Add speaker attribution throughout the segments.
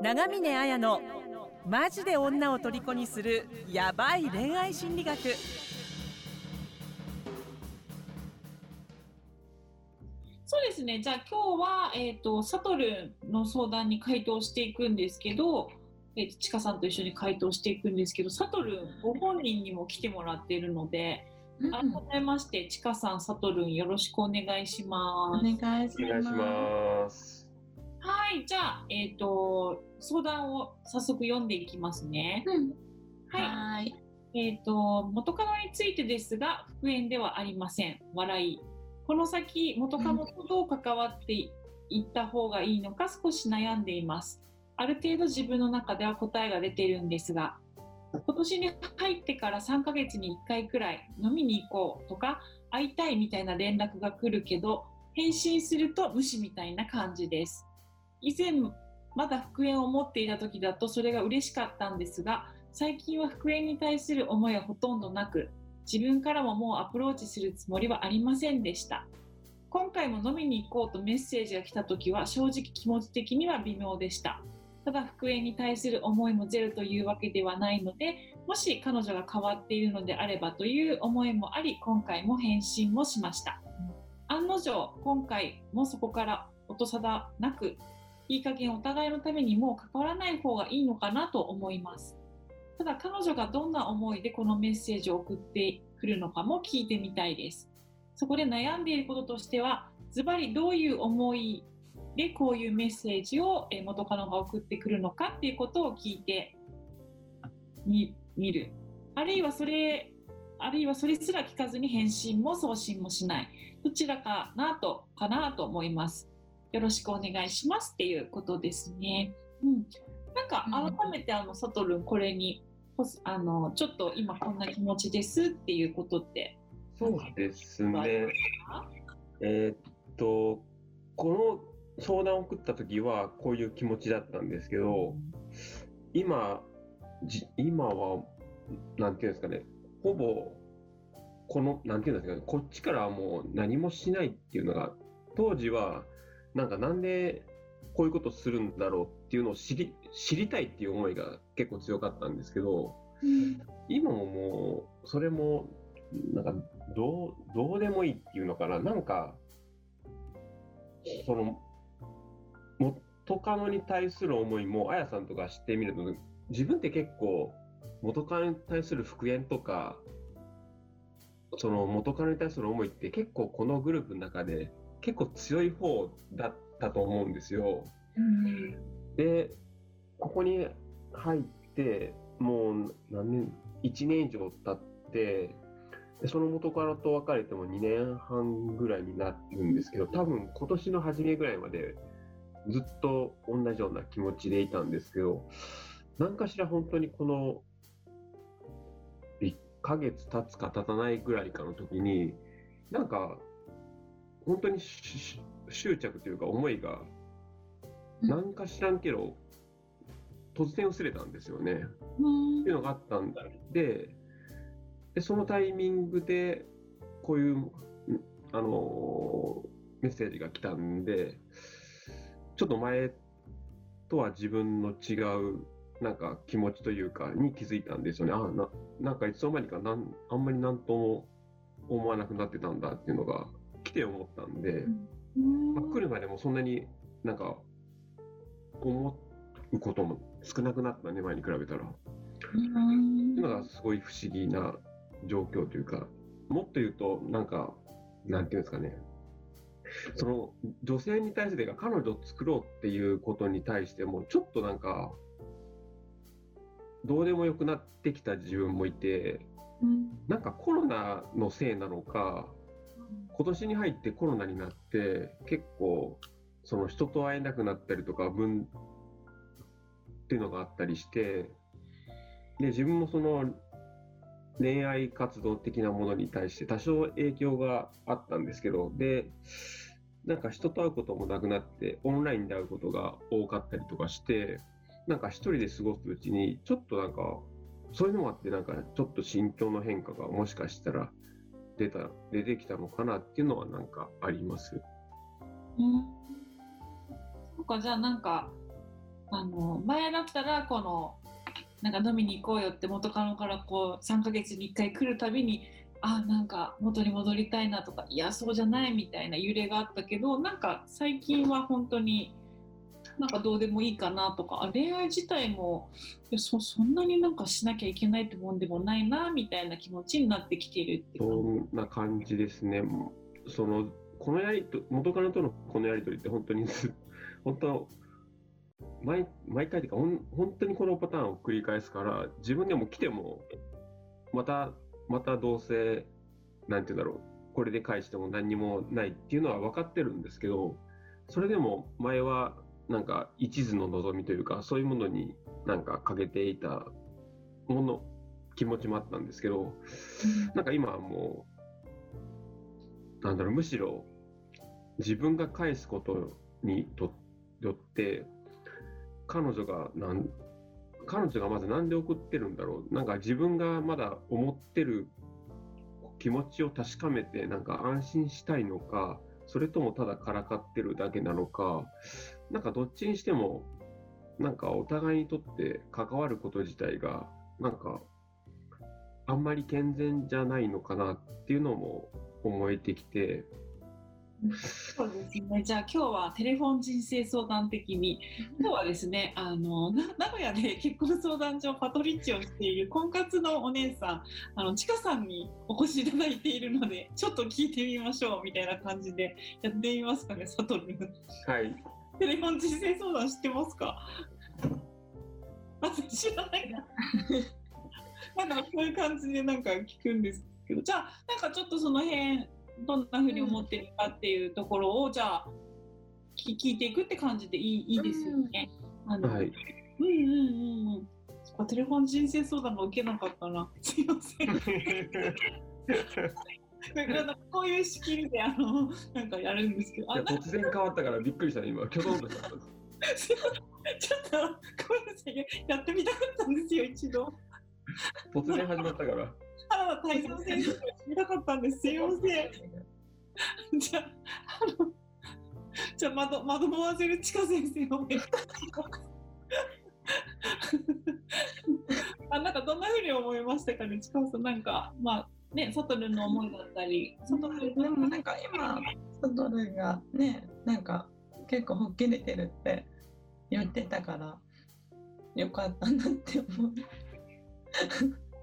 Speaker 1: 長峰綾のマジで女を虜にするヤバい恋愛心理学
Speaker 2: そうですね。じゃあ今日は、えっ、と、サトルの相談に回答していくんですけど、えっ、と、ちかさんと一緒に回答していくんですけど、サトルンご本人にも来てもらっているので、改めまして、ちかさん、サトルンよろしくお願いします。
Speaker 3: お願いし
Speaker 4: お願いし
Speaker 3: ます。
Speaker 2: はい。じゃあ、えっ、と、相談を早速読んでいきますね。
Speaker 3: うん
Speaker 2: はい。
Speaker 3: はーい。
Speaker 2: えっ、と、元カノについてですが、復縁ではありません。笑い。この先、元カノとどう関わっていった方がいいのか少し悩んでいます。ある程度自分の中では答えが出ているんですが、今年に入ってから3ヶ月に1回くらい飲みに行こうとか、会いたいみたいな連絡が来るけど、返信すると無視みたいな感じです。以前、まだ復縁を持っていた時だとそれが嬉しかったんですが、最近は復縁に対する思いはほとんどなく自分からももうアプローチするつもりはありませんでした。今回も飲みに行こうとメッセージが来た時は正直気持ち的には微妙でした。ただ復縁に対する思いもゼロというわけではないのでもし彼女が変わっているのであればという思いもあり今回も返信もしました。案の定今回もそこから音沙汰なくいい加減お互いのためにもう関わらない方がいいのかなと思いますただ彼女がどんな思いでこのメッセージを送ってくるのかも聞いてみたいです。そこで悩んでいることとしては、ズバリどういう思いでこういうメッセージを元カノが送ってくるのかっていうことを聞いてみ見る。あるいはそれ、あるいはそれすら聞かずに返信も送信もしない。どちらかなと、かなと思います。よろしくお願いしますっていうことですね。うん。なんか改めてあの、サトルンこれにあのちょっと今こんな気持ちですっていうことって
Speaker 4: そうです
Speaker 2: あり
Speaker 4: ね
Speaker 2: ま。
Speaker 4: えーっと、この相談を送った時はこういう気持ちだったんですけど、今、じ今は、なんていうんですかね、ほぼ、この、なんていうんですかね、こっちからはもう何もしないっていうのが、当時は、なんかなんでこういうことするんだろうっていうのを知り知りたいっていう思いが結構強かったんですけど、今ももう、それも、なんか、どう、どうでもいいっていうのかな、なんか、その、元カノに対する思いも、あやさんとか知ってみると、自分って結構、元カノに対する復縁とか、その元カノに対する思いって結構このグループの中で結構強い方だったと思うんですよ。で、ここに入って、もう何年、1年以上経って、でその元カノと別れても2年半ぐらいになるんですけど、多分今年の初めぐらいまでずっと同じような気持ちでいたんですけど、何かしら本当にこの1ヶ月経つか経たないぐらいかの時に、なんか本当に執着というか思いが
Speaker 3: うん
Speaker 4: なんか知らんけど、突然薄れたんですよね。
Speaker 2: うん
Speaker 4: っていうのがあったんで、でそのタイミングで、こういう、んあのーメッセージが来たんで、ちょっと前とは自分の違う、なんか気持ちというか、に気づいたんですよね。あななんかいつの間にかなん、あんまりなんとも思わなくなってたんだっていうのが来て思ったんで、まあ、来るまでもそんなになんか思うことも少なくなったね、前に比べたら。っていうのがすごい不思議な状況というか、もっと言うと、なんか、なんていうんですかね、その女性に対してが彼女を作ろうっていうことに対しても、ちょっとなんか、どうでもよくなってきた自分もいて、なんかコロナのせいなのか、今年に入ってコロナになって、結構、その人と会えなくなったりとか、分っていうのがあったりして、で、自分もその恋愛活動的なものに対して多少影響があったんですけど、で、なんか人と会うこともなくなって、オンラインで会うことが多かったりとかして、なんか一人で過ごすうちに、ちょっとなんか、そういうのもあって、なんかちょっと心境の変化がもしかしたら出た、出てきたのかなっていうのはなんかあります。
Speaker 2: うんそっかじゃあなんかあの前だったらこのなんか飲みに行こうよって元カノからこう3ヶ月に1回来るたびにあなんか元に戻りたいなとかいやそうじゃないみたいな揺れがあったけどなんか最近は本当になんかどうでもいいかなとか恋愛自体もいやそそんなになんかしなきゃいけないってもんでもないなみたいな気持ちになってきているって
Speaker 4: そんな感じですね。そのこのやりと元カノとのこのやりとりって本当に本当毎毎回というか本当にこのパターンを繰り返すから自分でも来てもまたまたどうせなんて言うんだろうこれで返しても何にもないっていうのは分かってるんですけどそれでも前はなんか一途の望みというかそういうものになんかかけていたもの気持ちもあったんですけどなんか今はもうなんだろうむしろ自分が返すことにとよって彼女がなん彼女がまず何で送ってるんだろうなんか自分がまだ思ってる気持ちを確かめてなんか安心したいのかそれともただからかってるだけなのかなんかどっちにしてもなんかお互いにとって関わること自体がなんかあんまり健全じゃないのかなっていうのも思えてきて
Speaker 2: そうですね。じゃあ今日はテレフォン人生相談的に、今日はですね、あのな名古屋で結婚相談所パトリッチをしている婚活のお姉さん、あのちかさんにお越しいただいているので、ちょっと聞いてみましょうみたいな感じでやってみますかね、サトル。
Speaker 4: はい
Speaker 2: テレフォン人生相談知ってますか？あ、知らないな。なんかこういう感じでなんか聞くんですけど、じゃあなんかちょっとその辺。どんなふうに思ってるかっていうところを、じゃあ聞聞いていくって感じでいいいいですよね。あの
Speaker 4: はい
Speaker 2: うんうんうんうん。そっかテレフォン人生相談が受けなかったな。すいません。こういう仕切りであのなんかやるんですけど、
Speaker 4: 突然変わったからびっくりしたね今挙動とした
Speaker 2: ちょっとごめんなさいやってみたかったんですよ一度。
Speaker 4: 突然始まったから
Speaker 2: 原田泰造たかったんです。すいません。じゃあ、あの、じゃあ、先生をお願いします。あ、なんかどんなふうに思いましたかね、ちかさん、なんか、まあ、ね、サトルの思いだったり、サトル
Speaker 3: でもなんか今サトルがねなんか結構吹っ切れてるって言ってたからよかったなって思う。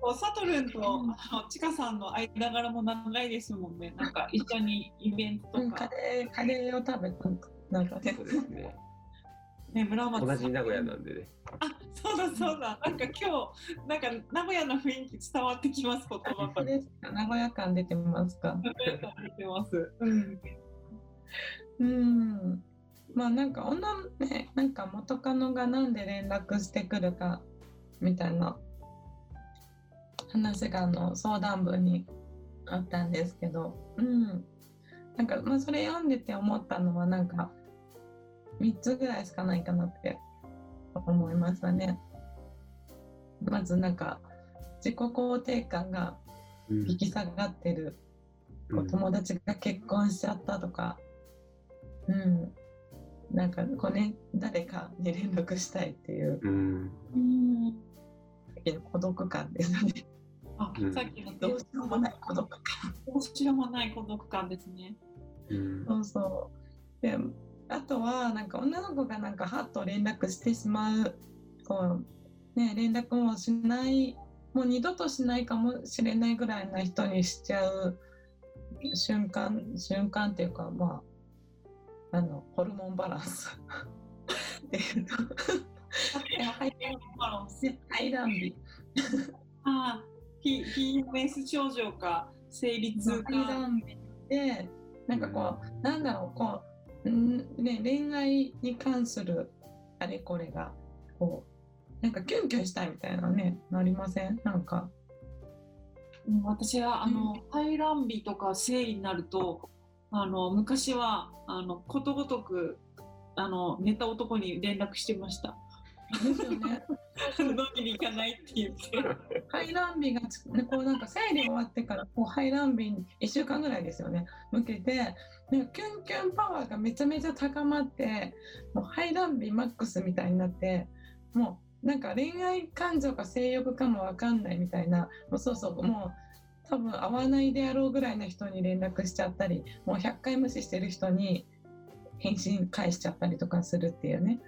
Speaker 2: こうサトルンと、あの、ちかさんの間柄も長いですもんね。なんか、一緒にイベント
Speaker 3: うんカ
Speaker 2: とか、
Speaker 3: レーカレーを食べたなんかね
Speaker 4: そうですね
Speaker 2: ね、村松さん
Speaker 4: 同じ名古屋なんでね
Speaker 2: あ、そうだそうだ。なんか今日、なんか名古屋の雰囲気伝わってきます、言葉から。
Speaker 3: あれですか？名古屋感出てますか？
Speaker 2: 名古屋感出てます。うん。
Speaker 3: うんまあなんか女のねなんか元カノがなんで連絡してくるかみたいな話があの相談文にあったんですけどうんなんかまあそれ読んでて思ったのはなんか3つぐらいしかないかなって思いましたね。まずなんか自己肯定感が
Speaker 4: うん
Speaker 3: 引き下がってるこう友達が結婚しちゃったとか、うん、なんかこうね誰かに連絡したいっていう
Speaker 4: うん
Speaker 2: うん。
Speaker 3: 孤独感ですね。
Speaker 2: あ、
Speaker 4: うん
Speaker 2: さっきの
Speaker 3: どうしようもない孤独感。
Speaker 2: どうしようもない孤独感ですね。
Speaker 4: うん
Speaker 3: そうそう。であとはなんか女の子がなんかハッと連絡してしまうこうね連絡もしないもう二度としないかもしれないぐらいな人にしちゃう瞬間瞬間っていうかまああのホルモンバランスっていうと
Speaker 2: ハイバランス。
Speaker 3: 排卵日
Speaker 2: あ、P、PMS 症状か、生理痛
Speaker 3: 排
Speaker 2: か。
Speaker 3: 卵日でなんかこうなんだろうこうんね恋愛に関するあれこれがこうなんかキュンキュンしたいみたいなねなりません？なんか。
Speaker 2: うん私はあの排卵日とか生理になるとあの昔はあのことごとくあの寝た男に連絡してました。
Speaker 3: ですよね。
Speaker 2: 飲みに行かないって言って。
Speaker 3: 排卵日がこうなんか生理終わってからこう排卵日に1週間ぐらいですよね向けてなんかキュンキュンパワーがめちゃめちゃ高まってもう排卵日マックスみたいになってもうなんか恋愛感情か性欲かもわかんないみたいなもうそうそうもう多分会わないであろうぐらいの人に連絡しちゃったりもう100回無視してる人に返信返しちゃったりとかするっていうね。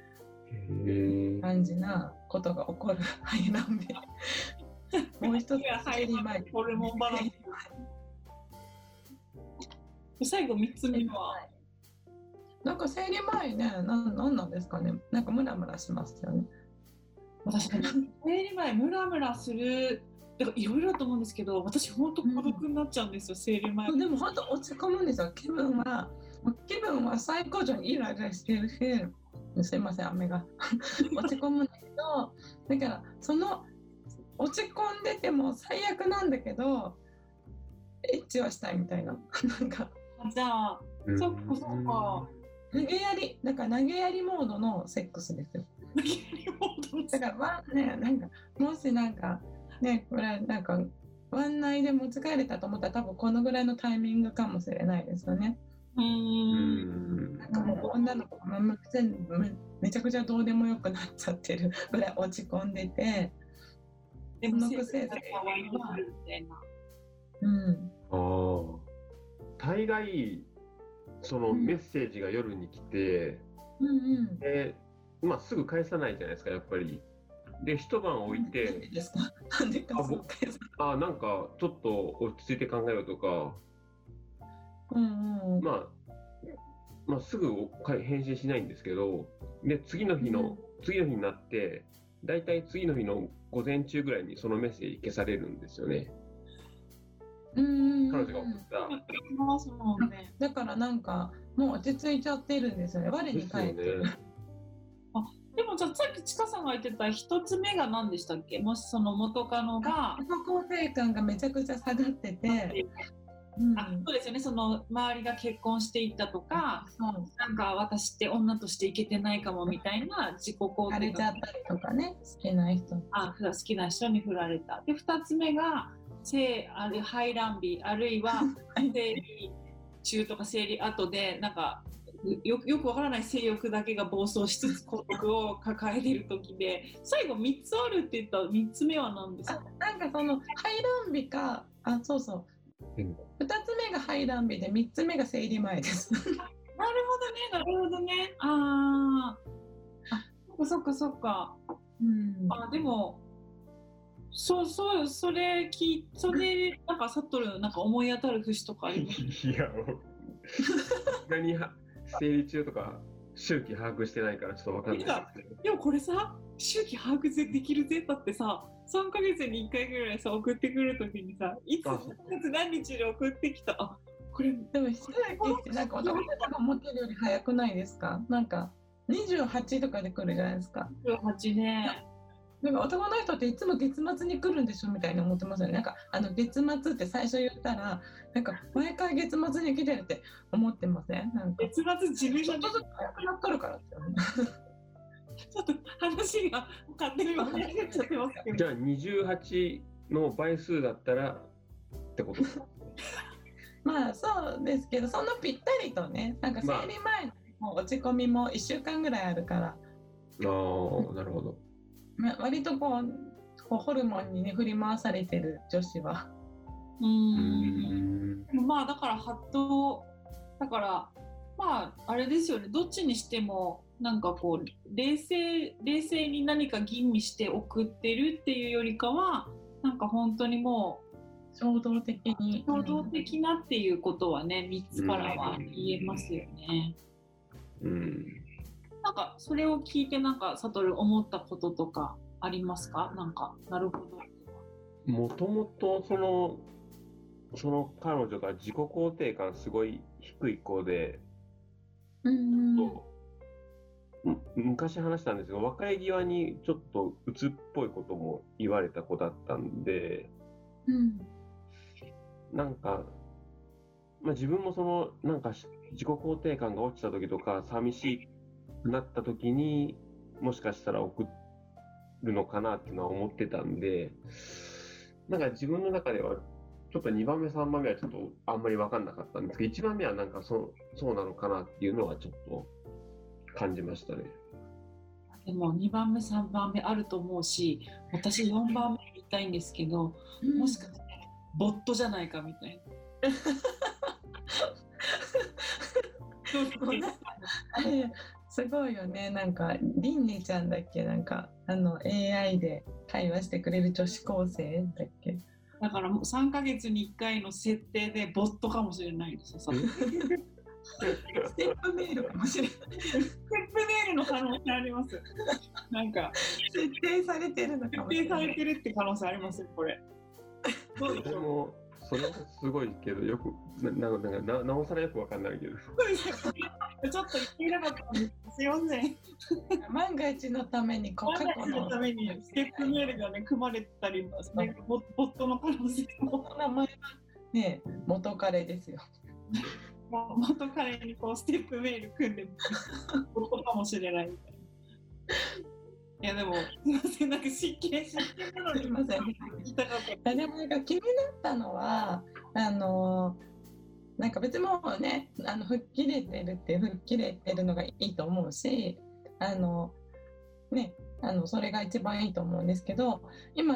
Speaker 3: 感じなことが起こる排卵日もう一つ生理前
Speaker 2: ホルモンバランス。最後三つ目は？
Speaker 3: なんか生理前ねなんなんなんですかねなんかムラムラしますよね
Speaker 2: 私ね生理前ムラムラする。だからいろいろだと思うんですけど、私本当孤独になっちゃうんですよ、生理前。
Speaker 3: でも本当落ち込むんですよ気分は気分は最高潮にイライラしてるしすいません雨が。落ち込むんだけどだからその落ち込んでても最悪なんだけどエッチはしたいみたいな。なんか。
Speaker 2: じゃあ、
Speaker 4: うん
Speaker 2: そっかそっか。
Speaker 3: 投げやりだから投げやりモードのセックスですよ。だからワンねなんかもしなんかねこれなんかワンナイでも疲れたと思ったら多分このぐらいのタイミングかもしれないですよね。
Speaker 2: う。
Speaker 4: うんん。
Speaker 3: なんかもう女の子がめ全部めめちゃくちゃどうでもよくなっちゃってるぐらい落ち込んでて、
Speaker 2: でも
Speaker 3: そのくせ
Speaker 2: 生理が可愛いなみたいな。
Speaker 3: うん、
Speaker 4: ああ。大概、その
Speaker 3: うん
Speaker 4: メッセージが夜に来て、
Speaker 3: うんうん。
Speaker 4: で、まあすぐ返さないじゃないですか、やっぱり。で、一晩置いて、
Speaker 3: ですか？なんでか？
Speaker 4: あ僕ああ、なんかちょっと落ち着いて考えようとか、
Speaker 3: うんうん。
Speaker 4: まあ、まあ、すぐおか返信しないんですけど、で、次の日の、次の日になって、大体次の日の午前中ぐらいにそのメッセージ消されるんですよね。
Speaker 3: うんうん
Speaker 4: 彼女が送った。
Speaker 2: いますもんね。
Speaker 3: だからなんかもう落ち着いちゃってるんですよね。我に返ってる。
Speaker 4: ね。
Speaker 2: でもじゃあさっきちかさんが言ってた一つ目が何でしたっけ？もしその元カノが、
Speaker 3: 自己肯定感がめちゃくちゃ下がってて、うん、
Speaker 2: あそうですよね。その周りが結婚していったとか
Speaker 3: そう
Speaker 2: なんか私って女としていけてないかもみたいな自己肯定感
Speaker 3: ちゃったりとかね、好きな人。
Speaker 2: あ好きな人に振られた。で2つ目が性ある排卵日あるいは 生理中とか生理後でなんかよよくわからない性欲だけが暴走しつつ孤独を抱えている時で最後3つあるって言った3つ目は何です
Speaker 3: あ
Speaker 2: か
Speaker 3: なんかその排卵日か、あ、そうそう。
Speaker 4: うん。
Speaker 3: 二つ目が排卵日で、三つ目が生理前です。
Speaker 2: なるほどねなるほどね。あー。あそっかそっか。そっか
Speaker 3: うん。
Speaker 2: あでもそうそうそれ聞いそれなんかサトルなんか思い当たる節とかあります
Speaker 4: いや、もう何は生理中とか周期把握してないからちょっとわかんない。で
Speaker 2: もこれさ周期把握できるぜ。だってさ3ヶ月に1回ぐらいさ送ってくるときにさいつ何月何日で送ってきた？あこれ
Speaker 3: でも、一人ってなんか男の人が思ってるより早くないですか？なんか、28とかで来るじゃないですか。
Speaker 2: 18ね。
Speaker 3: なんか男の人っていつも月末に来るんでしょみたいに思ってますよね。なんかあの月末って最初言ったら、なんか毎回月末に来てるって思ってません？なんか。
Speaker 2: 月末自分が
Speaker 3: ちょっとずつ早くなっとるからですよね。
Speaker 2: ちょっと話が勝手に盛り上がっちゃってますけど
Speaker 4: じゃあ28の倍数だったらってこと？ですか
Speaker 3: まあそうですけど、そんなぴったりとね、なんか生理前のもう落ち込みも1週間ぐらいあるから、
Speaker 4: ああ、なるほど。
Speaker 3: まあ、割とこうこうホルモンにね振り回されてる女子は。
Speaker 2: う
Speaker 4: うー
Speaker 2: ん
Speaker 4: ん。
Speaker 2: まあだからハッとだからまああれですよねどっちにしてもなんかこう冷静冷静に何か吟味して送ってるっていうよりかはなんか本当にも
Speaker 3: 衝動的に
Speaker 2: う衝動的なっていうことはね3つからは言えますよね。
Speaker 4: うん。
Speaker 2: なんかそれを聞いてなんかサトル思ったこととかありますか？なんかなるほど。
Speaker 4: もともとその、その彼女が自己肯定感すごい低い子で、
Speaker 3: うん
Speaker 4: 昔話したんですが、別れ際にちょっと鬱っぽいことも言われた子だったんで、
Speaker 3: うん。
Speaker 4: なんか、まあ、自分もその、なんかし自己肯定感が落ちた時とか、寂しくなった時に、もしかしたら送っるのかなっていうのは思ってたんで、なんか自分の中では、ちょっと2番目、3番目はちょっとあんまり分かんなかったんですけど、1番目はなんかそそうなのかなっていうのはちょっと感じましたね。
Speaker 2: でも2番目3番目あると思うし私4番目言いたいんですけど、もしかしてボットじゃないかみたいな。
Speaker 3: すごいよねなんかりんねちゃんだっけ？なんかあの AI で会話してくれる女子高生だっけ？
Speaker 2: だからもう3ヶ月に1回の設定でボットかもしれないですよ。ス
Speaker 3: ステップメールかもしれない
Speaker 2: テップメールの可能性あります。なんか
Speaker 3: 設定されてるのか
Speaker 2: 設
Speaker 3: もしれない
Speaker 2: 定されてるって可能性ありますよこれ。どうでしょう？
Speaker 4: それすごいけど、よく、なななななおさらよくわかんないけど。
Speaker 2: そうですよねちょっと言っていなかったんです。すいません。
Speaker 3: 万が一のためにこう過去の
Speaker 2: 万が一のためにステップメールがね組まれてたり、なんかボボットの可能性も
Speaker 3: 名前はね元彼ですよ
Speaker 2: もう元彼にこうステップメール組んでボットかもしれないみたいな。いやでもすいませんなんか真剣真剣なのに
Speaker 3: すいません
Speaker 2: 言いたかった。
Speaker 3: いやでもなんか気になったのはあのなんか別にもうねあの吹っ切れてるって吹っ切れてるのがいいと思うしあのねあのそれが一番いいと思うんですけど今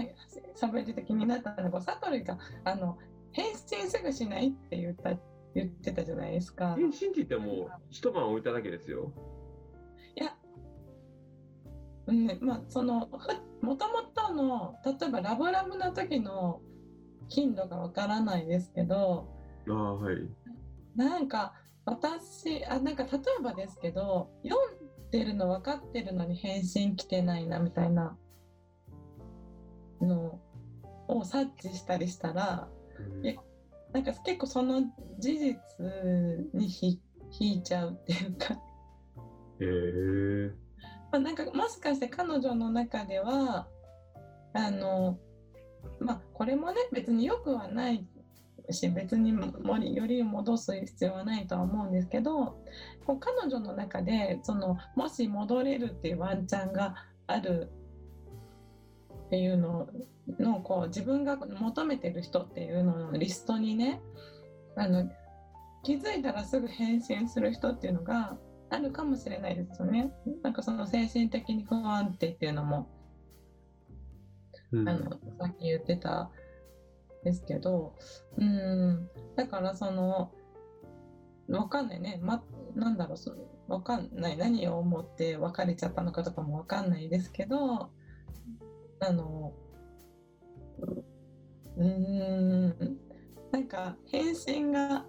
Speaker 3: 喋ってて気になったのがサトルがあの返信すぐしないって言った言ってたじゃないですか。
Speaker 4: 返信って言っても、一晩置いただけですよ。
Speaker 3: うんね、まあそのふもともとの例えばラブラブな時の頻度がわからないですけど
Speaker 4: ああ、はい。
Speaker 3: なんか私あなんか例えばですけど読んでるの分かってるのに返信来てないなみたいなのを察知したりしたら
Speaker 4: うん
Speaker 3: えなんか結構その事実にひ引いちゃうっていうか。
Speaker 4: へえ。
Speaker 3: まあ、なんかもしかして彼女の中ではあのまあこれもね別によくはないし別にもより戻す必要はないとは思うんですけどこう彼女の中でそのもし戻れるっていうワンチャンがあるっていうののこう自分が求めてる人っていうののリストにねあの気づいたらすぐ返信する人っていうのがあるかもしれないですよね。なんかその精神的に不安定っていうのも、
Speaker 4: うん。
Speaker 3: あのさっき言ってたですけど、うん、だからその、わかんないね、ま、なんだろう、そわかんない、何を思って別れちゃったのかとかもわかんないですけど、あの、うーん、なんか返信が、まあ、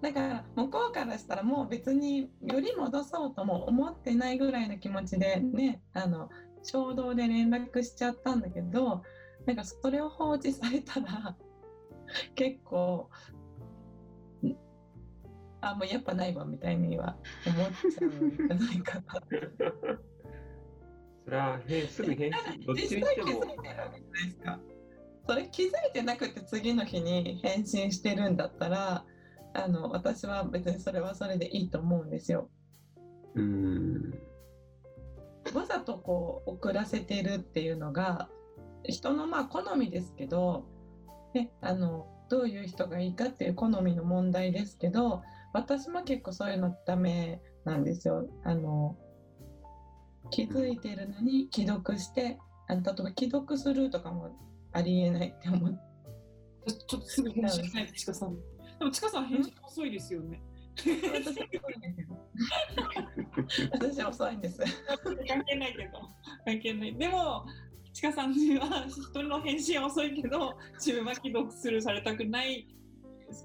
Speaker 3: だから向こうからしたらもう別により戻そうとも思ってないぐらいの気持ちでねあの衝動で連絡しちゃったんだけどなんかそれを放置されたら結構んあもうやっぱないわみたいには思っちゃうんじゃないかな。
Speaker 4: それは、へすぐ返信、どっちにしても。
Speaker 3: それ気づいてなくて次の日に返信してるんだったらあの私は別にそれはそれでいいと思うんですよ。
Speaker 4: うーん。
Speaker 3: わざとこう遅らせてるっていうのが人のまあ好みですけど、ね、あのどういう人がいいかっていう好みの問題ですけど私も結構そういうのダメなんですよ。あの気づいてるのに既読してあの例えば既読するとかもありえないって思って
Speaker 2: ちょっとすぐ。でもちかさん返信遅いですよね。
Speaker 3: 私遅いんですよ私遅いんです。
Speaker 2: 関係ないけど関係ない。でもちかさんには人の返信は遅いけど自分は既読するされたくない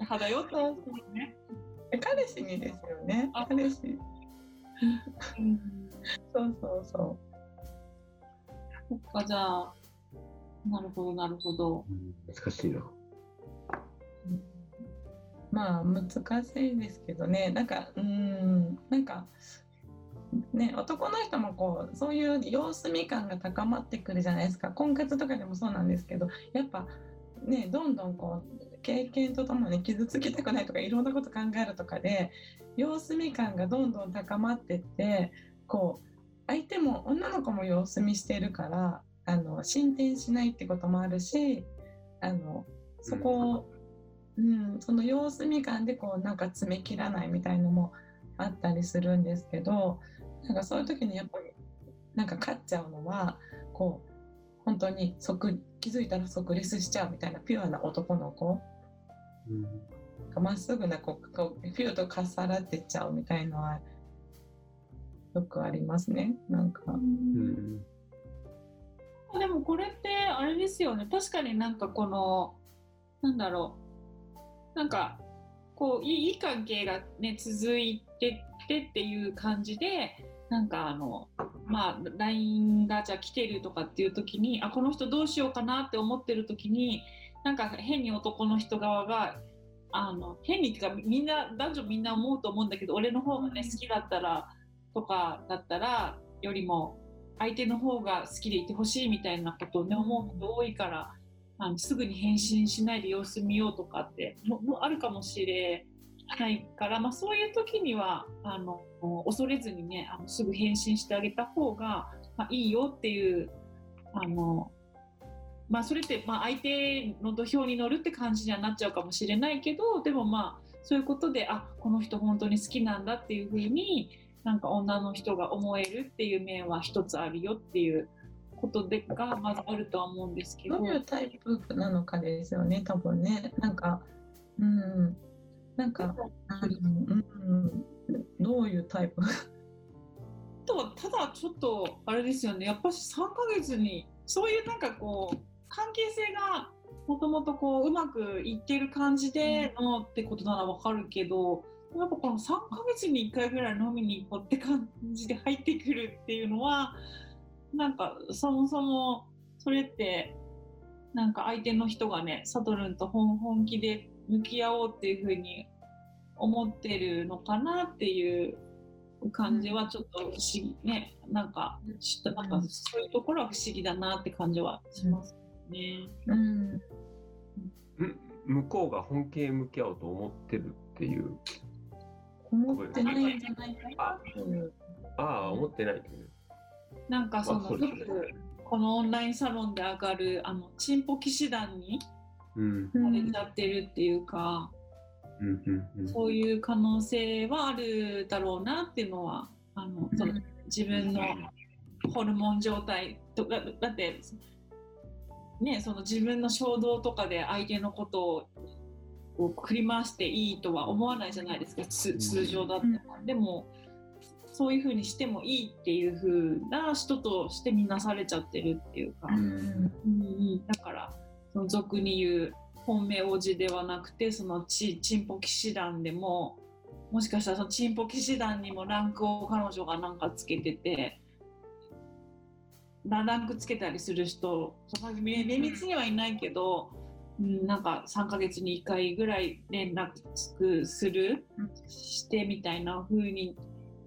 Speaker 2: 派だよってね。
Speaker 3: 彼氏にですよね
Speaker 2: あ。
Speaker 3: 彼氏。
Speaker 2: うん
Speaker 3: そうそうそ
Speaker 2: そっかじゃあなるほどなるほど。
Speaker 4: 難しいな。
Speaker 3: う。まあ難しいですけどね。なんかうんなんかね男の人もこうそういう様子見感が高まってくるじゃないですか。婚活とかでもそうなんですけど、やっぱねどんどんこう経験とともに傷つきたくないとかいろんなこと考えるとかで様子見感がどんどん高まってってこう相手も女の子も様子見してるからあの進展しないってこともあるしあのそこを、うんその様子見感でこうなんか詰め切らないみたいのもあったりするんですけどなんかそういう時にやっぱりなんか勝っちゃうのはこう本当に即気づいたら即レスしちゃうみたいなピュアな男の子。
Speaker 4: うん
Speaker 3: まっすぐなこうこうピューとかっさらってっちゃうみたいのはよくありますね。なんか。
Speaker 4: うん。
Speaker 2: でもこれってあれですよね。確かになんかこのなんだろうなんかこういい関係がね続いてってっていう感じでなんかあのまあ LINE がじゃ来てるとかっていう時にあこの人どうしようかなって思ってる時になんか変に男の人側があの変にっていうかみんな男女みんな思うと思うんだけど俺の方がね好きだったらとかだったらよりも相手の方が好きでいてほしいみたいなことをね思う人多いからあのすぐに返信しないで様子見ようとかってもあるかもしれないから、まあ、そういう時にはあの恐れずにねあのすぐ返信してあげた方が、まあ、いいよっていうあの、まあ、それって、まあ、相手の土俵に乗るって感じにはなっちゃうかもしれないけどでもまあそういうことであこの人本当に好きなんだっていうふうになんか女の人が思えるっていう面は一つあるよっていうことでがまずあるとは思うんですけど。
Speaker 3: どういうタイプなのかですよね多分ね。なんかうん。なんか、うんうん、どういうタイプ？
Speaker 2: あとはただちょっとあれですよね。やっぱし3ヶ月にそういうなんかこう関係性がもともとこううまくいってる感じでのってことならわかるけどやっぱこの3ヶ月に1回ぐらい飲みに行こうって感じで入ってくるっていうのはなんかそもそもそれってなんか相手の人がねサトルンと本本気で向き合おうっていうふうに思ってるのかなっていう感じはちょっと不思議。ねなんか知ったなんかそういうところは不思議だなって感じはしますね。
Speaker 3: うん。
Speaker 4: む向こうが本気で向き合おうと思ってるっていう。
Speaker 3: 思ってないんじゃないかな
Speaker 4: ああ思ってないという
Speaker 2: なんかそのよくこのオンラインサロンで上がるあのチンポ騎士団に
Speaker 4: うん。
Speaker 3: う
Speaker 2: され
Speaker 3: ん
Speaker 2: ちゃってるっていうか、
Speaker 4: うんうんうん。
Speaker 2: そういう可能性はあるだろうなっていうのはあのその自分のホルモン状態とかだってねその自分の衝動とかで相手のことをこう振り回していいとは思わないじゃないですかつ通常だったら、でもそういうふうにしてもいいっていうふうな人として見なされちゃってるっていうか、
Speaker 3: うん。
Speaker 2: だからその俗に言う本命王子ではなくてそのチチンポ騎士団でももしかしたらそのチンポ騎士団にもランクを彼女がなんかつけててラランクつけたりする人その厳密にはいないけど、うん、なんか3ヶ月に1回ぐらい連絡つくするしてみたいな風に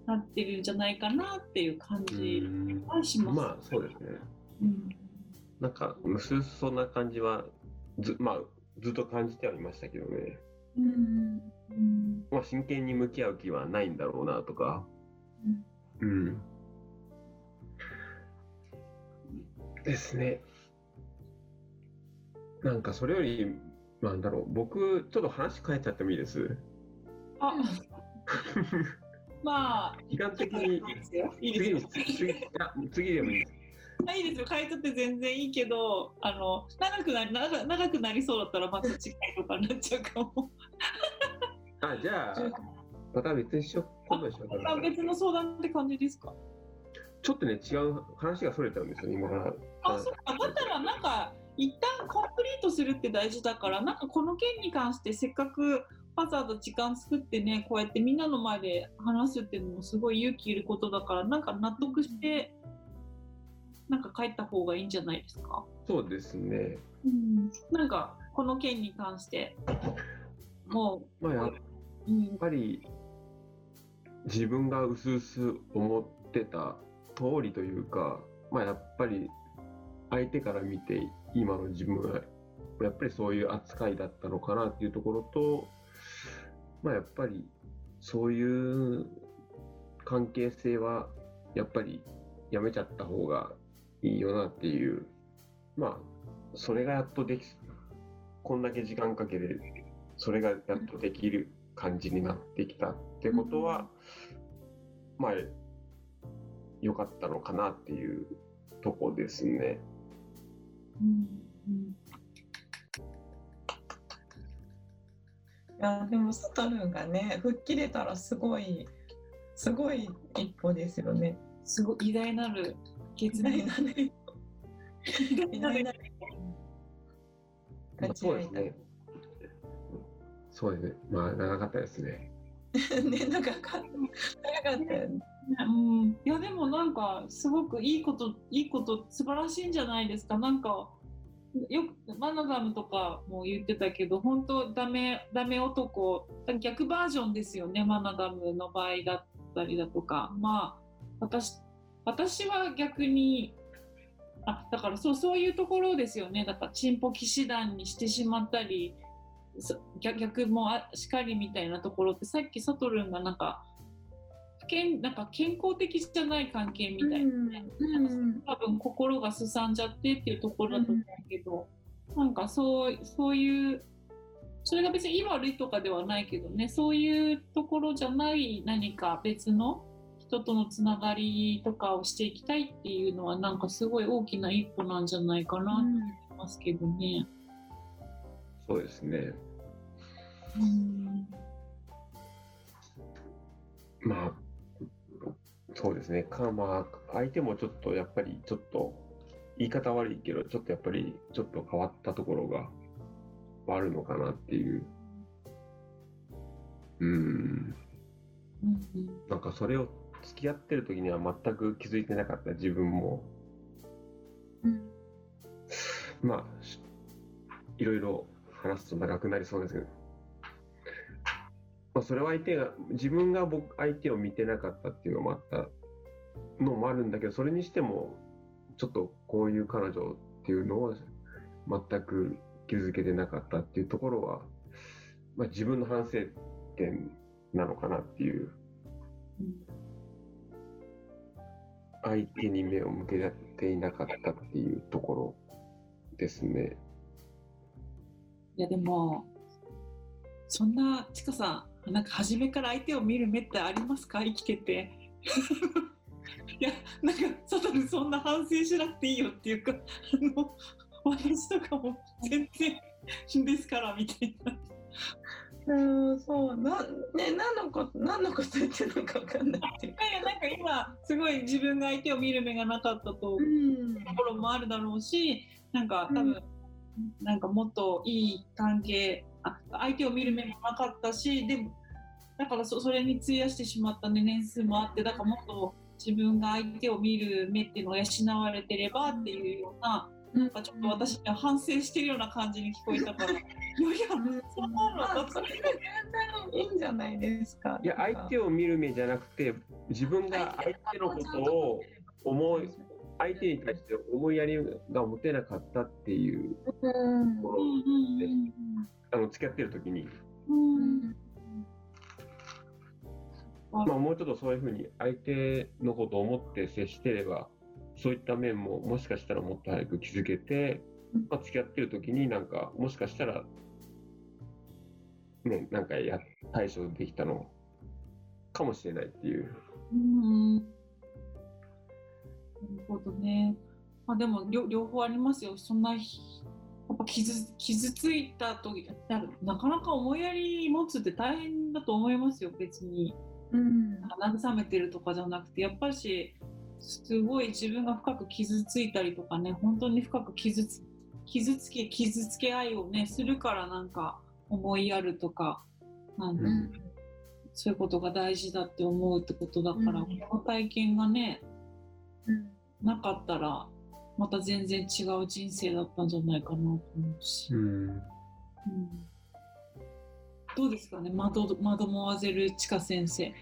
Speaker 2: なってるんじゃないかなっていう感じ
Speaker 4: うん。
Speaker 2: はします。
Speaker 4: まあそうですね。
Speaker 2: うん。
Speaker 4: なんかむすそんな感じはず,、まあ、ずっと感じてはいましたけどね、
Speaker 3: うん
Speaker 2: うん
Speaker 4: まあ、真剣に向き合う気はないんだろうなとか。うん。ですね。なんかそれよりなんだろう。僕ちょっと話変えちゃってもいいです？
Speaker 2: あ まあ
Speaker 4: 時間的に
Speaker 2: いいですよ。いい
Speaker 4: 次次次でもいいです
Speaker 2: あいいですよ。変えちゃって全然いいけど、あの長くなり長長くなりそうだったらまた次回とかになっちゃうかも。
Speaker 4: あじゃあまた別にしよ今度にしようかな
Speaker 2: あ別の相談って感じですか？
Speaker 4: ちょっとね違う話がそれちゃうんですよ今から
Speaker 2: あ、そっか。だったらなんか一旦コンプリートするって大事だから、なんかこの件に関してせっかくわざわざ時間作ってね、こうやってみんなの前で話すっていうのもすごい勇気いることだから、なんか納得して。なんか帰った方がいいんじゃないですか？
Speaker 4: そうですね
Speaker 2: うん、なんかこの件に関しても
Speaker 4: まあやっぱり自分がうすうす思ってた通りというかまあやっぱり相手から見て今の自分はやっぱりそういう扱いだったのかなっていうところとまあやっぱりそういう関係性はやっぱりやめちゃった方がいいよなっていう、まあ、それがやっとでき、こんだけ時間かけて、それがやっとできる感じになってきたってことは、まあ、良かったのかなっていうとこですね。
Speaker 2: うんうん
Speaker 3: やでもサトルがね吹っ切れたらすごいすごい一歩ですよね。
Speaker 2: すごい偉大なる決断
Speaker 3: 偉大なね偉大なる
Speaker 4: そうですね。そうですね。まあ、長かったですね。
Speaker 3: ね長かった長かったよね。
Speaker 2: うん、いやでもなんかすごくいいこといいこと素晴らしいんじゃないですかなんかよくマナダムとかも言ってたけど本当ダメダメ男逆バージョンですよねマナダムの場合だったりだとか。まあ私私は逆にあだからそうそういうところですよね。だからチンポ騎士団にしてしまったり逆逆もあしかりみたいなところってさっきサトルンがなんか健なんか健康的じゃない関係みたいなね、
Speaker 3: うん
Speaker 2: 多分心がすさんじゃってっていうところだと思うけど、なんかそうそういうそれが別にいい悪いとかではないけどねそういうところじゃない何か別の人とのつながりとかをしていきたいっていうのはなんかすごい大きな一歩なんじゃないかなと思いますけどね。
Speaker 4: そうですね。
Speaker 2: うん。
Speaker 4: まあ、そうですね。か、まあ、相手もちょっと、やっぱり、ちょっと、言い方悪いけど、ちょっとやっぱり、ちょっと変わったところがあるのかなっていう。うん。
Speaker 2: うん
Speaker 4: なんかそれを付き合ってる時には全く気づいてなかった自分も、
Speaker 3: うん
Speaker 4: まあ、しいろいろ話すと長くなりそうですけど、まあ、それは相手が、自分が僕、相手を見てなかったっていうのもあったのもあるんだけど、それにしても、ちょっとこういう彼女っていうのを全く気づけてなかったっていうところは、まあ、自分の反省点なのかなっていう。相手に目を向けていなかったっていうところですね。
Speaker 2: いやでもそんなちかさんなんか初めから相手を見る目ってありますか？生きてて。いやなんかサトルそんな反省しなくていいよっていうかあの私とかも全然ですからみたいな。
Speaker 3: うん、そう、な、ね、何のこと、何のこと言ってるのかわかんないっていう。か。
Speaker 2: いやなんか今すごい自分が相手を見る目がなかったと
Speaker 3: うん。
Speaker 2: ところもあるだろうしなんか多分、なんかもっといい関係あ相手を見る目もなかったしでもだからそそれに費やしてしまった、ね、年数もあってだからもっと自分が相手を見る目っていうのが養われてればっていうようななんかちょっと私には反省してるような感じに聞こえたからいやいやそんなの
Speaker 3: まあ、
Speaker 2: だ
Speaker 3: それで全然いいんじゃないですか。
Speaker 4: いや、相手を見る目じゃなくて、自分が相手のことを思い、相手に対して思いやりが持てなかったっていう
Speaker 3: うん。
Speaker 4: ところ
Speaker 2: うんうん
Speaker 4: あの付き合ってる時に、まあ、もうちょっとそういうふうに相手のことを思って接してれば、そういった面ももしかしたらもっと早く気づけて、まあ、付き合ってる時になんか、もしかしたら、ね、なんかや対処できたのかもしれないっていう。
Speaker 2: うん。なるほどね。まあ、でも両両方ありますよ。そんなひやっぱ傷傷ついた時ななかなか思いやり持つって大変だと思いますよ。別に。
Speaker 3: うん。
Speaker 2: 慰めてるとかじゃなくてやっぱりしすごい自分が深く傷ついたりとかね本当に深く傷つ傷つけ傷つけ合いをねするからなんか思いやるとかなんだ
Speaker 3: うん。
Speaker 2: そういうことが大事だって思うってことだから、
Speaker 3: うん。
Speaker 2: この体験がね
Speaker 3: うん
Speaker 2: なかったらまた全然違う人生だったんじゃないかなと思うし、
Speaker 4: うん。
Speaker 2: うん。どうですかね？窓窓もわぜるちか先生。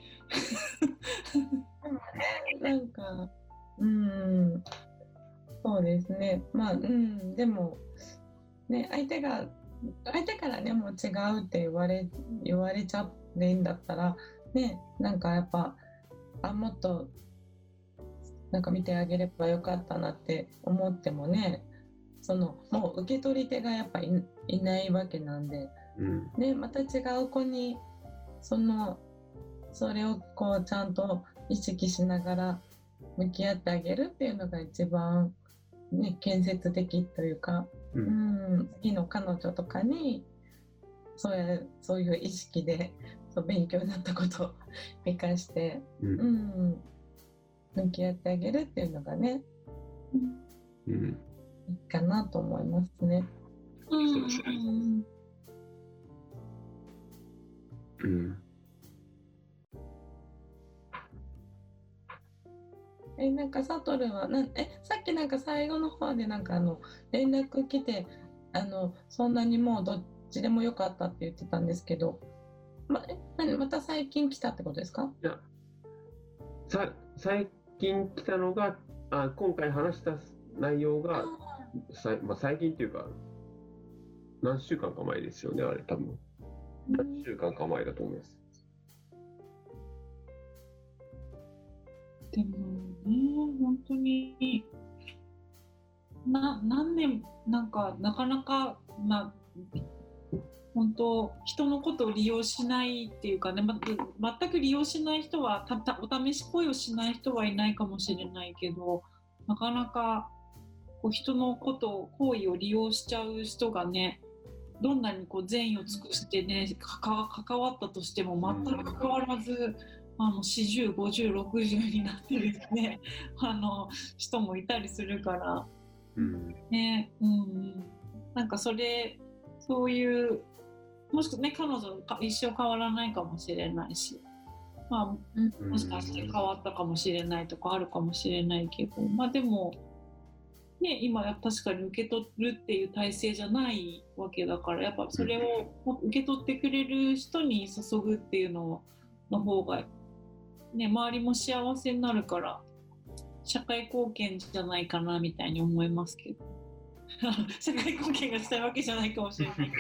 Speaker 3: なんか、うん、そうですね。まあ、うん、でも、ね、相手が、相手からね、もう違うって言われ、言われちゃってんだったら、ね、なんかやっぱ、あ、もっと、なんか見てあげればよかったなって思ってもねそのもう受け取り手がやっぱいいないわけなんで。
Speaker 4: うん。
Speaker 3: でまた違う子にそのそれをこうちゃんと意識しながら向き合ってあげるっていうのが一番、ね、建設的というか、
Speaker 4: う
Speaker 3: うんん、次の彼女とかにそうやそういう意識でそう勉強になったことを生かして、
Speaker 4: うん。
Speaker 3: うん、向き合ってあげるっていうのがね
Speaker 4: うん。
Speaker 3: いいかなと思いますね。
Speaker 2: うん。
Speaker 4: そうですね
Speaker 2: うん。
Speaker 4: うん
Speaker 3: えなんかサトルはなんえさっきなんか最後の方でなんかあの連絡来てあのそんなにもうどっちでもよかったって言ってたんですけど、まえ何また最近来たってことですか？
Speaker 4: いやさ最近来たのがあ今回話した内容がさい、まあ、最近っていうか何週間か前ですよねあれ多分。何週間か前だと思います。
Speaker 2: でもね、本当に、な、何年、なんか、なかなか、まあ、本当、人のことを利用しないっていうかね、ま、全く利用しない人はたた、お試し恋をしない人はいないかもしれないけど、なかなか、こう人のことを、行為を利用しちゃう人がね、どんなにこう善意を尽くしてね、関わ関わったとしても、全く関わらず、あの40、50、60になってですね、あの人もいたりするから、
Speaker 4: うん。
Speaker 2: ね、うんうん、なんかそれ、そういう、もしくはね、彼女か一生変わらないかもしれないし、まあ、もしかして変わったかもしれないとかあるかもしれないけど、まあでも、ね、今や確かに受け取るっていう体制じゃないわけだから、やっぱそれを受け取ってくれる人に注ぐっていうのの方が、ね、周りも幸せになるから、社会貢献じゃないかなみたいに思いますけど。社会貢献がしたいわけじゃないかもしれない。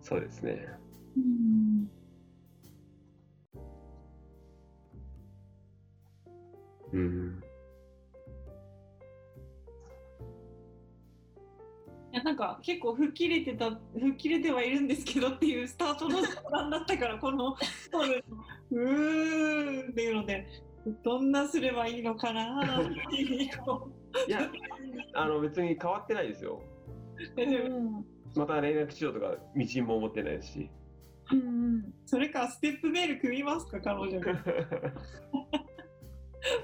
Speaker 4: そうですね。
Speaker 2: うん。
Speaker 4: うん
Speaker 2: いやなんか結構吹っ切れてた吹っ切れてはいるんですけどっていうスタートの相談だったからこの。うーんっていうのでどんなすればいいのかな。っていうこ
Speaker 4: いやあの別に変わってないですよ。
Speaker 2: う
Speaker 3: うん。
Speaker 4: また連絡しようとか道も思ってないですし。
Speaker 3: うん
Speaker 2: それかステップメール組みますか彼女が。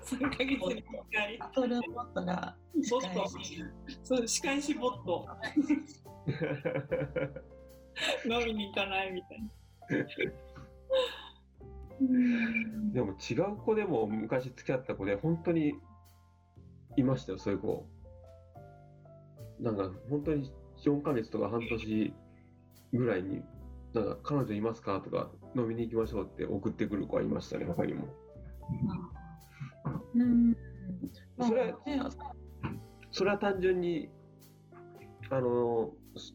Speaker 2: 3ヶ月に1回
Speaker 3: サトルボットが
Speaker 2: ボット。そう仕返しボット。飲みに行かないみたいな。うん
Speaker 4: でも違う子でも昔付き合った子で本当にいましたよそういう子。なんか本当に4ヶ月とか半年ぐらいになんか彼女いますかとか飲みに行きましょうって送ってくる子はいましたね他にも。
Speaker 3: うん。
Speaker 4: それ
Speaker 3: まあね
Speaker 4: それは単純にあのす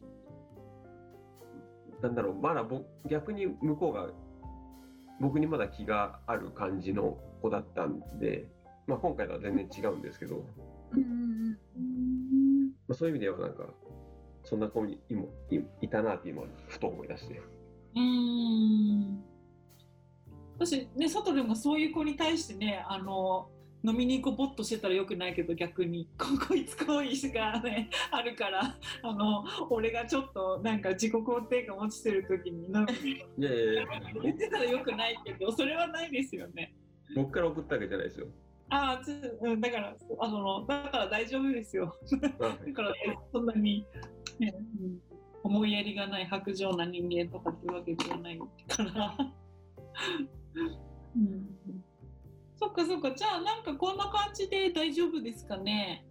Speaker 4: なんだろうまだ僕逆に向こうが僕にまだ気がある感じの子だったんで、まあ、今回とは全然違うんですけど、
Speaker 3: うん
Speaker 4: まあ、そういう意味ではなんかそんな子にいもいいたなって今ふと思い出して。
Speaker 2: うーん。私ねサトルンがそういう子に対してねあの飲みに行こうボッとしてたらよくないけど逆に ここいつこいつがねあるからあの俺がちょっとなんか自己肯定感落ちてる時に飲みに行ってたらよくないけどそれはないですよね。
Speaker 4: 僕から送ったわけじゃないですよ。
Speaker 2: ああ、つうんだから、あの、だから大丈夫ですよ。
Speaker 4: はい
Speaker 2: だから、そんなに、ねうん、思いやりがない白状な人間とかっていうわけではないから。うん、そっかそっか、じゃあなんかこんな感じで大丈夫ですかね？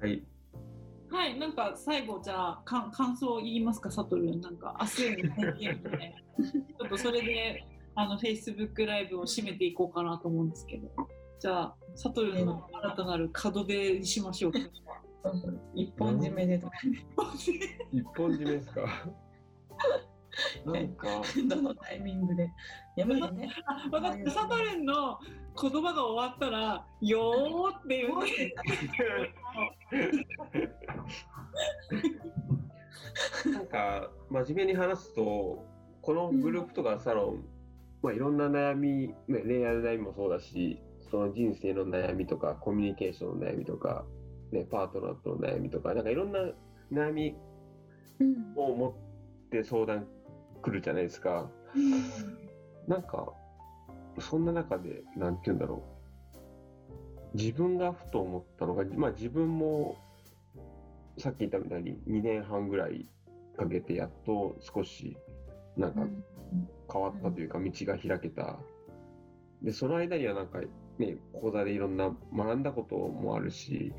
Speaker 4: はい。
Speaker 2: はい、なんか最後じゃあか感想を言いますか、サトルなんか明日への宣言みたいな。ちょっとそれであの Facebook ライブを締めていこうかなと思うんですけど。じゃあ、サトルの新たなる門出にしましょう
Speaker 3: 一本締めでとか
Speaker 4: 一本締めですか？なんか、
Speaker 3: どのタイミングで？やっぱりね
Speaker 2: あ分かった、サトルンの言葉が終わったら「よー」っていうね
Speaker 4: なんか真面目に話すとこのグループとかサロン、まあ、いろんな悩み、ね、恋愛の悩みもそうだしその人生の悩みとかコミュニケーションの悩みとか、ね、パートナーとの悩みとかなんかいろんな悩み
Speaker 3: うん。
Speaker 4: を持って相談来るじゃないですか。なんかそんな中でなんて言うんだろう自分がふと思ったのが、まあ、自分もさっき言ったみたいに2年半ぐらいかけてやっと少しなんか変わったというか道が開けた。で、その間にはなんかね、講座でいろんな学んだこともあるし、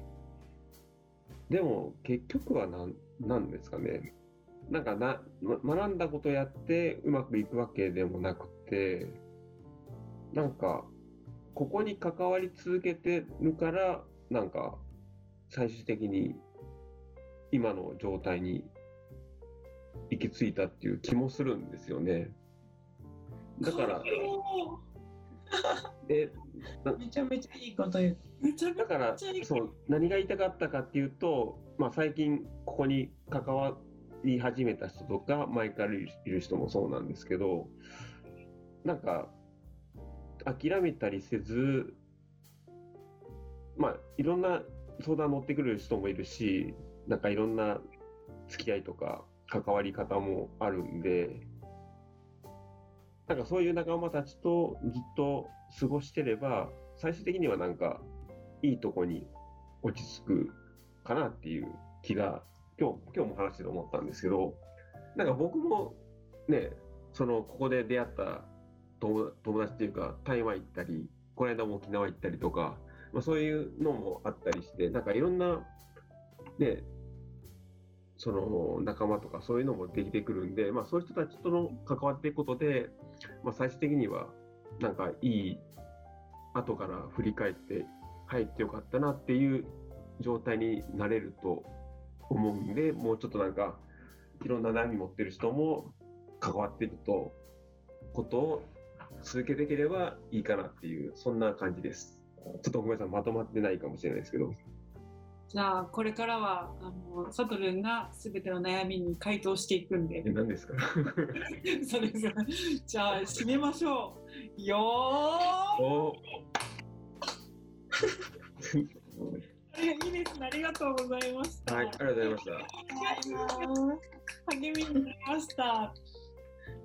Speaker 4: でも結局はなんなんですかね。なんかな、ま学んだことやってうまくいくわけでもなくて、なんか、ここに関わり続けてるから、なんか、最終的に今の状態に行き着いたっていう気もするんですよね。だから、で、
Speaker 3: めちゃめちゃいいこと言う。
Speaker 2: めちゃめ
Speaker 4: だから、そう、何が言いたかったかっていうと、まあ最近ここに関わり始めた人とか、前からいる人もそうなんですけど、なんか、諦めたりせず、まあいろんな相談乗ってくる人もいるし、なんかいろんな付き合いとか関わり方もあるんで、なんかそういう仲間たちとずっと過ごしてれば、最終的にはなんかいいとこに落ち着くかなっていう気が、今日、今日も話してて思ったんですけど、なんか僕もね、その、ここで出会った友達っていうか、台湾行ったり、この間も沖縄行ったりとか、まあ、そういうのもあったりして、なんかいろんな、ね、その仲間とかそういうのもできてくるんで、まあそういう人たちとの関わっていくことで、まあ最終的にはなんかいい後から振り返って入ってよかったなっていう状態になれると思うんで、もうちょっとなんかいろんな悩み持ってる人も関わっていくと、ことを続けていければいいかなっていう、そんな感じです。ちょっとごめんなさい、まとまってないかもしれないですけど。
Speaker 2: じゃあこれからはあのサトルンがすべての悩みに回答していくんで。
Speaker 4: え、何ですか？
Speaker 2: そうですじゃあ締めましょう。よ
Speaker 4: お
Speaker 2: ー。いいですねありがとうございました、
Speaker 4: はい、ありがとうございました。
Speaker 2: 励みになりました。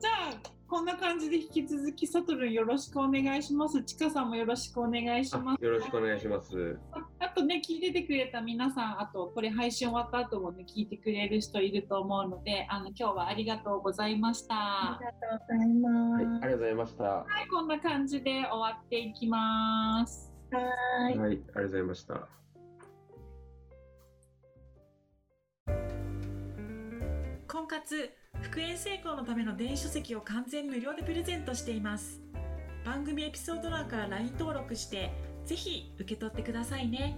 Speaker 2: じゃあこんな感じで引き続きサトルンよろしくお願いしますちかさんもよろしくお願いします
Speaker 4: あよろしくお願いします。
Speaker 2: あとね、聞いててくれた皆さん、あとこれ配信終わった後もね、聞いてくれる人いると思うので、あの今日はありがとうございました。は
Speaker 3: ありがとうございま
Speaker 4: はい、ありがとうございました。はい
Speaker 2: こんな感じで終わっていきます。
Speaker 3: す。はい
Speaker 4: い、。ありがとうございました。
Speaker 5: 婚活復縁成功のための電子書籍を完全無料でプレゼントしています。番組エピソード欄から LINE 登録してぜひ受け取ってくださいね。